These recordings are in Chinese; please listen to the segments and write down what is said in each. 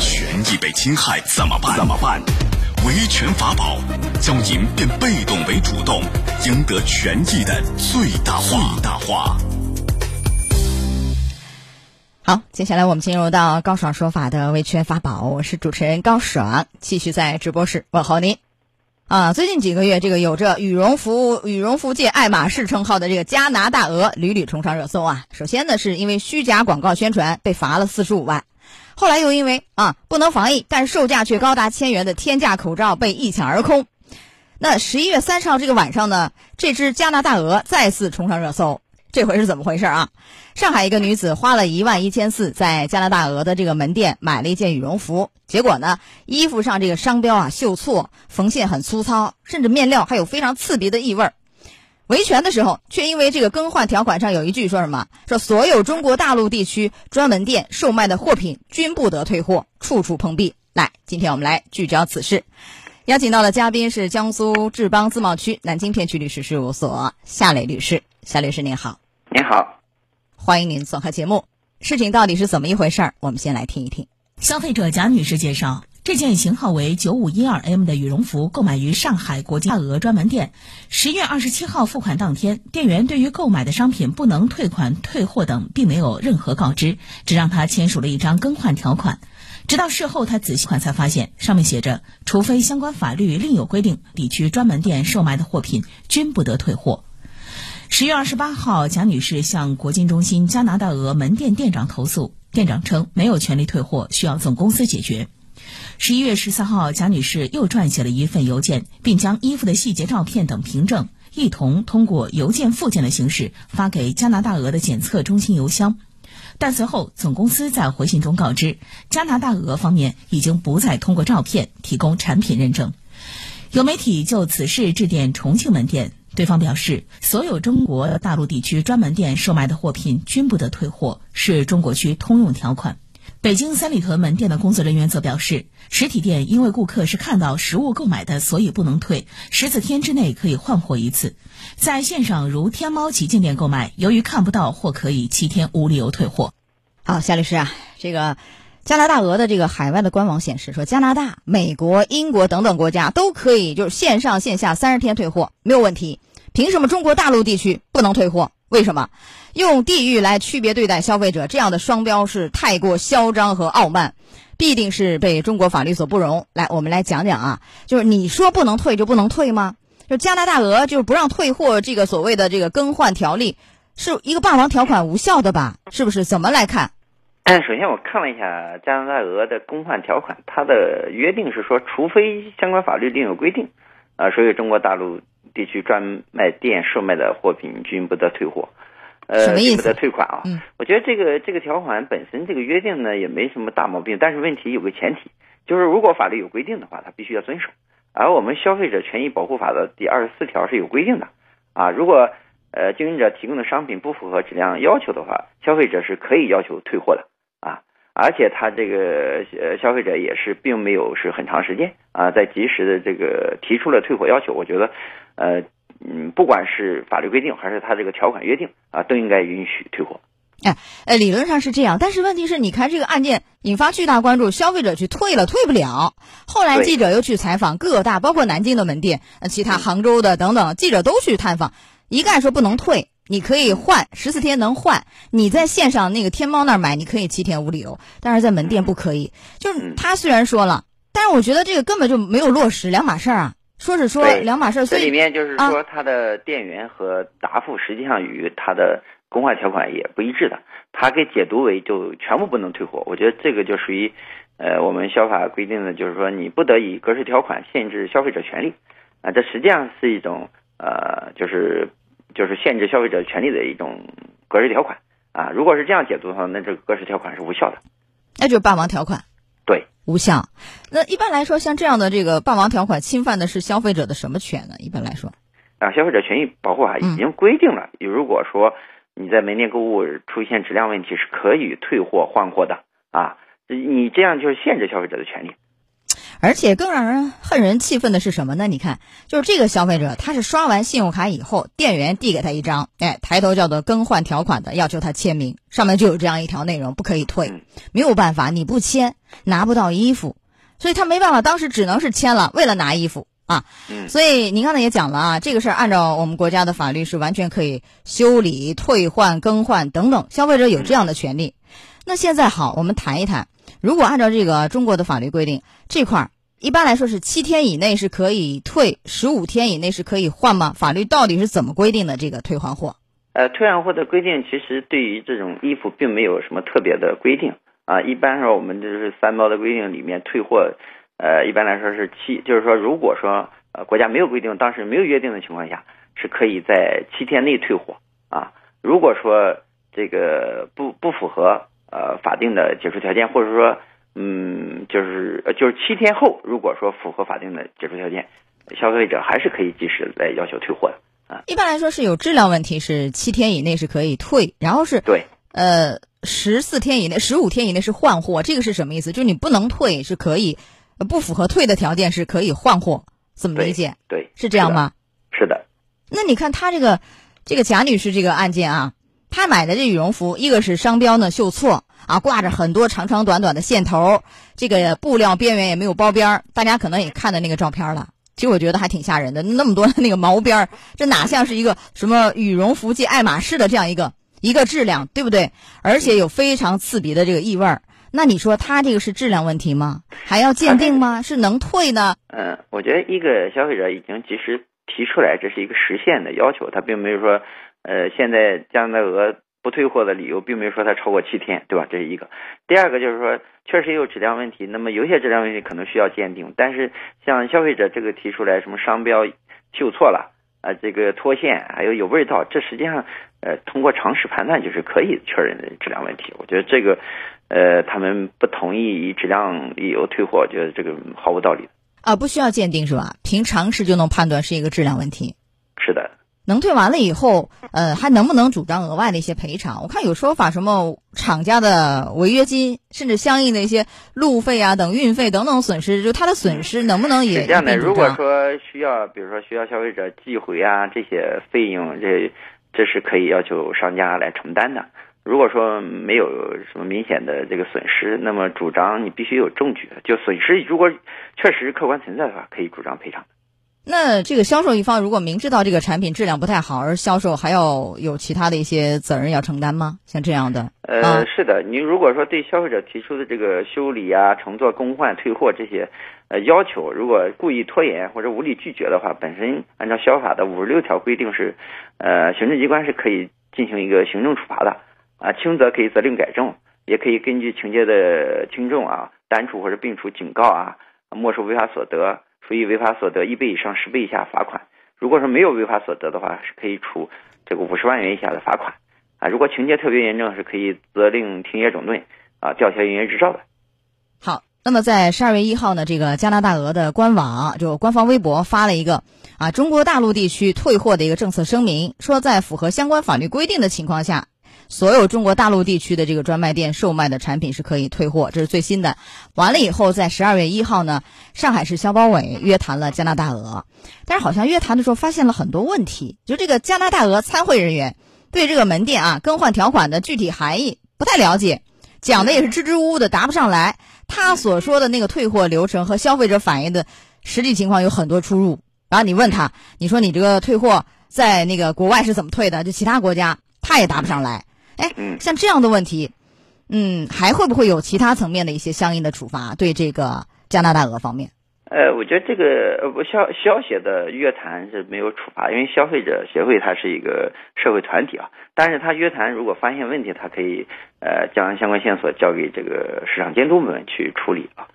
权益被侵害怎么办？怎么办？维权法宝，将您变被动为主动，赢得权益的最大化。最大化。好，接下来我们进入到高爽说法的维权法宝，我是主持人高爽，继续在直播室问候您。啊，最近几个月，这个有着羽绒服羽绒服界爱马仕称号的这个加拿大鹅屡屡冲上热搜啊。首先呢，是因为虚假广告宣传被罚了四十五万，后来又因为啊不能防疫，但售价却高达千元的天价口罩被一抢而空。那十一月三十号这个晚上呢，这只加拿大鹅再次冲上热搜。这回是怎么回事啊？上海一个女子花了一万一千四，在加拿大鹅的这个门店买了一件羽绒服，结果呢，衣服上这个商标啊绣错，缝线很粗糙，甚至面料还有非常刺鼻的异味儿。维权的时候，却因为这个更换条款上有一句说什么，说所有中国大陆地区专门店售卖的货品均不得退货，处处碰壁。来，今天我们来聚焦此事，邀请到的嘉宾是江苏志邦自贸区南京片区律师事务所夏磊律师，夏律师您好。您好，欢迎您做客节目。事情到底是怎么一回事儿？我们先来听一听。消费者贾女士介绍，这件型号为九五一二 M 的羽绒服购买于上海国际大鹅专门店。十月二十七号付款当天，店员对于购买的商品不能退款、退货等，并没有任何告知，只让他签署了一张更换条款。直到事后，他仔细看才发现，上面写着：除非相关法律另有规定，地区专门店售卖的货品均不得退货。十月二十八号，贾女士向国金中心加拿大鹅门店店长投诉，店长称没有权利退货，需要总公司解决。十一月十四号，贾女士又撰写了一份邮件，并将衣服的细节照片等凭证一同通过邮件附件的形式发给加拿大鹅的检测中心邮箱。但随后，总公司在回信中告知，加拿大鹅方面已经不再通过照片提供产品认证。有媒体就此事致电重庆门店。对方表示，所有中国大陆地区专门店售卖的货品均不得退货，是中国区通用条款。北京三里屯门店的工作人员则表示，实体店因为顾客是看到实物购买的，所以不能退，十四天之内可以换货一次。在线上如天猫旗舰店购买，由于看不到或可以七天无理由退货。好，夏律师啊，这个。加拿大鹅的这个海外的官网显示说，加拿大、美国、英国等等国家都可以就是线上线下三十天退货没有问题，凭什么中国大陆地区不能退货？为什么？用地域来区别对待消费者，这样的双标是太过嚣张和傲慢，必定是被中国法律所不容。来，我们来讲讲啊，就是你说不能退就不能退吗？就加拿大鹅就是不让退货，这个所谓的这个更换条例是一个霸王条款无效的吧？是不是？怎么来看？嗯，首先我看了一下加拿大鹅的更换条款，它的约定是说，除非相关法律另有规定，啊，所以中国大陆地区专卖店售卖的货品均不得退货，呃，均不得退款啊。嗯，我觉得这个这个条款本身这个约定呢也没什么大毛病，但是问题有个前提，就是如果法律有规定的话，它必须要遵守。而我们消费者权益保护法的第二十四条是有规定的，啊，如果呃经营者提供的商品不符合质量要求的话，消费者是可以要求退货的啊。而且他这个呃消费者也是并没有是很长时间啊，在及时的这个提出了退货要求，我觉得，呃嗯，不管是法律规定还是他这个条款约定啊，都应该允许退货。哎，呃，理论上是这样，但是问题是，你看这个案件引发巨大关注，消费者去退了退不了。后来记者又去采访各大，包括南京的门店，呃，其他杭州的等等，记者都去探访，一概说不能退。你可以换十四天能换，你在线上那个天猫那儿买，你可以七天无理由，但是在门店不可以。就是他虽然说了，但是我觉得这个根本就没有落实，两码事儿啊。说是说两码事儿，所以里面就是说它的店员和答复实际上与它的公话条款也不一致的，它给解读为就全部不能退货。我觉得这个就属于，呃，我们消法规定的就是说你不得以格式条款限制消费者权利，啊，这实际上是一种呃，就是。就是限制消费者权利的一种格式条款啊，如果是这样解读的话，那这个格式条款是无效的，那就是霸王条款，对，无效。那一般来说，像这样的这个霸王条款侵犯的是消费者的什么权呢？一般来说，啊，消费者权益保护法已经规定了，如果说你在门店购物出现质量问题，是可以退货换货的啊，你这样就是限制消费者的权利。而且更让人恨人气愤的是什么呢？你看，就是这个消费者，他是刷完信用卡以后，店员递给他一张，哎，抬头叫做更换条款的，要求他签名，上面就有这样一条内容，不可以退，没有办法，你不签，拿不到衣服，所以他没办法，当时只能是签了，为了拿衣服啊。嗯所以您刚才也讲了啊，这个事儿按照我们国家的法律是完全可以修理、退换、更换等等，消费者有这样的权利。那现在好，我们谈一谈，如果按照这个中国的法律规定，这块儿一般来说是七天以内是可以退，十五天以内是可以换吗？法律到底是怎么规定的这个退换货？呃，退换货的规定其实对于这种衣服并没有什么特别的规定啊。一般说我们就是三包的规定里面退货，呃，一般来说是七，就是说如果说呃国家没有规定，当时没有约定的情况下，是可以在七天内退货啊。如果说这个不不符合呃法定的解除条件，或者说嗯就是呃就是七天后，如果说符合法定的解除条件，消费者还是可以及时来要求退货的啊。一般来说是有质量问题，是七天以内是可以退，然后是对。呃十四天以内、十五天以内是换货，这个是什么意思？就是你不能退是可以，呃不符合退的条件是可以换货，怎么理解？对，是这样吗？是的，那你看他这个这个贾女士这个案件啊，他买的这羽绒服，一个是商标呢绣错啊，挂着很多长长短短的线头，这个布料边缘也没有包边儿，大家可能也看的那个照片了。其实我觉得还挺吓人的，那么多的那个毛边儿，这哪像是一个什么羽绒服界爱马仕的这样一个一个质量，对不对？而且有非常刺鼻的这个异味儿。那你说它这个是质量问题吗？还要鉴定吗？是能退呢？嗯，我觉得一个消费者已经及时提出来，这是一个实现的要求，他并没有说，呃，现在加拿大鹅不退货的理由，并没有说它超过七天，对吧？这是一个。第二个就是说，确实有质量问题，那么有些质量问题可能需要鉴定，但是像消费者这个提出来什么商标绣错了啊、这个脱线，还有有味道，这实际上呃通过常识判断就是可以确认的质量问题。我觉得这个呃他们不同意以质量理由退货，我觉得这个毫无道理。啊，不需要鉴定是吧？凭常识就能判断是一个质量问题。能退完了以后，呃，还能不能主张额外的一些赔偿？我看有说法，什么厂家的违约金，甚至相应的一些路费啊等运费等等损失，就他的损失能不能也是这样的，如果？说需要，比如说需要消费者寄回啊这些费用，这这是可以要求商家来承担的。如果说没有什么明显的这个损失，那么主张你必须有证据，就损失如果确实客观存在的话，可以主张赔偿。那这个销售一方如果明知道这个产品质量不太好，而销售还要有其他的一些责任要承担吗？像这样的，呃，啊是的，您如果说对消费者提出的这个修理啊、乘坐、更换、退货这些呃要求，如果故意拖延或者无理拒绝的话，本身按照消法的五十六条规定是，呃，行政机关是可以进行一个行政处罚的啊，轻则可以责令改正，也可以根据情节的轻重啊，单处或者并处警告啊，没收违法所得，处以违法所得一倍以上十倍以下罚款。如果说没有违法所得的话，是可以处这个五十万元以下的罚款。啊，如果情节特别严重，是可以责令停业整顿啊，吊销营业执照的。好，那么在十二月一号呢，这个加拿大鹅的官网就官方微博发了一个啊中国大陆地区退货的一个政策声明，说在符合相关法律规定的情况下，所有中国大陆地区的这个专卖店售卖的产品是可以退货，这是最新的。完了以后，在十二月一号呢，上海市消保委约谈了加拿大鹅，但是好像约谈的时候发现了很多问题，就这个加拿大鹅参会人员对这个门店啊更换条款的具体含义不太了解，讲的也是支支吾吾的，答不上来。他所说的那个退货流程和消费者反映的实际情况有很多出入。然后你问他，你说你这个退货在那个国外是怎么退的？就其他国家他也答不上来。哎，嗯像这样的问题，嗯，还会不会有其他层面的一些相应的处罚？对这个加拿大鹅方面，呃，我觉得这个消消协的约谈是没有处罚，因为消费者协会它是一个社会团体啊。但是他约谈如果发现问题，他可以呃将相关线索交给这个市场监督部门去处理啊。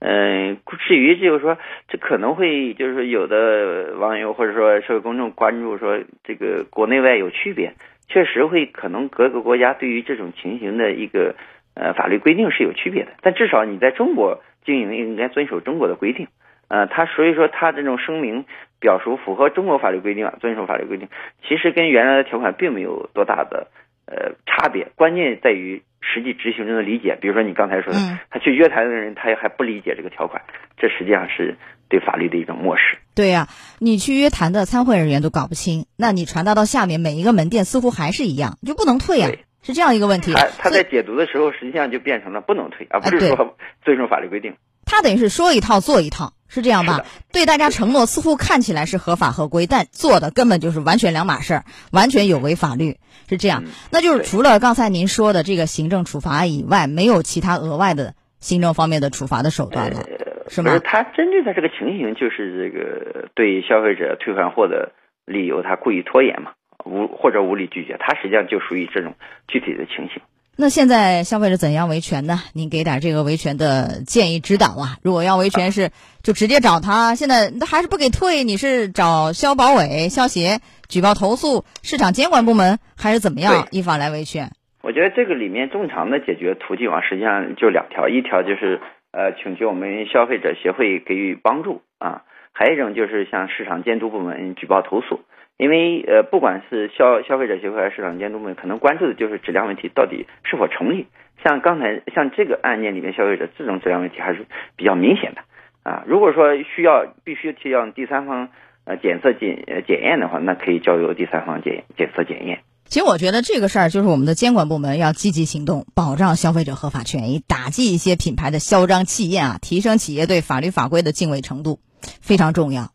嗯，至于就是说，这可能会就是说有的网友或者说社会公众关注说这个国内外有区别，确实会可能各个国家对于这种情形的一个呃法律规定是有区别的，但至少你在中国经营应该遵守中国的规定。呃，他所以说他这种声明表述符合中国法律规定啊，遵守法律规定，其实跟原来的条款并没有多大的呃差别，关键在于实际执行中的理解。比如说你刚才说的，嗯他去约谈的人，他还不理解这个条款，这实际上是对法律的一种漠视。对呀、你去约谈的参会人员都搞不清，那你传达到下面每一个门店似乎还是一样，就不能退呀、对是这样一个问题。他他在解读的时候，实际上就变成了不能退，而不是说 遵守法律规定。他等于是说一套做一套，是这样吧？对大家承诺似乎看起来是合法合规，但做的根本就是完全两码事儿，完全有违法律，是这样。那就是除了刚才您说的这个行政处罚以外，没有其他额外的行政方面的处罚的手段了，是吗？他针对的这个情形，就是这个对消费者退换货的理由，他故意拖延嘛，无或者无理拒绝，他实际上就属于这种具体的情形。那现在消费者怎样维权呢？您给点这个维权的建议指导啊！如果要维权是就直接找他，现在他还是不给退，你是找消保委、消协举报投诉市场监管部门，还是怎么样依法来维权？我觉得这个里面正常的解决途径啊，实际上就两条，一条就是呃请求我们消费者协会给予帮助啊，还有一种就是向市场监督部门举报投诉。因为呃，不管是消消费者协会还是市场监督部门，可能关注的就是质量问题到底是否成立。像刚才像这个案件里面，消费者这种质量问题还是比较明显的啊。如果说需要必须去让第三方呃检测检检验的话，那可以交由第三方检检测检验。其实我觉得这个事儿就是我们的监管部门要积极行动，保障消费者合法权益，打击一些品牌的嚣张气焰啊，提升企业对法律法规的敬畏程度，非常重要。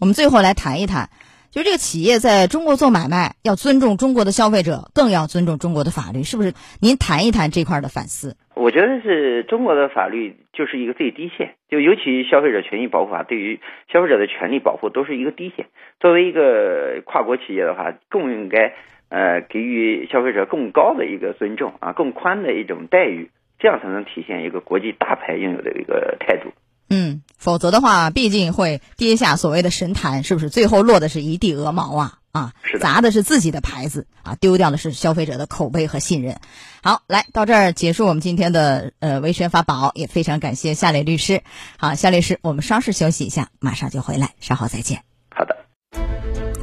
我们最后来谈一谈。就是这个企业在中国做买卖，要尊重中国的消费者，更要尊重中国的法律，是不是？您谈一谈这块的反思。我觉得是中国的法律就是一个最低线，就尤其消费者权益保护法对于消费者的权利保护都是一个低线。作为一个跨国企业的话，更应该呃给予消费者更高的一个尊重啊，更宽的一种待遇，这样才能体现一个国际大牌应有的一个态度。嗯，否则的话，毕竟会跌下所谓的神坛，是不是？最后落的是一地鹅毛啊啊！砸的是自己的牌子啊，丢掉的是消费者的口碑和信任。好，来到这儿结束我们今天的呃维权法宝，也非常感谢夏磊律师。好，夏律师，我们稍事休息一下，马上就回来，稍后再见。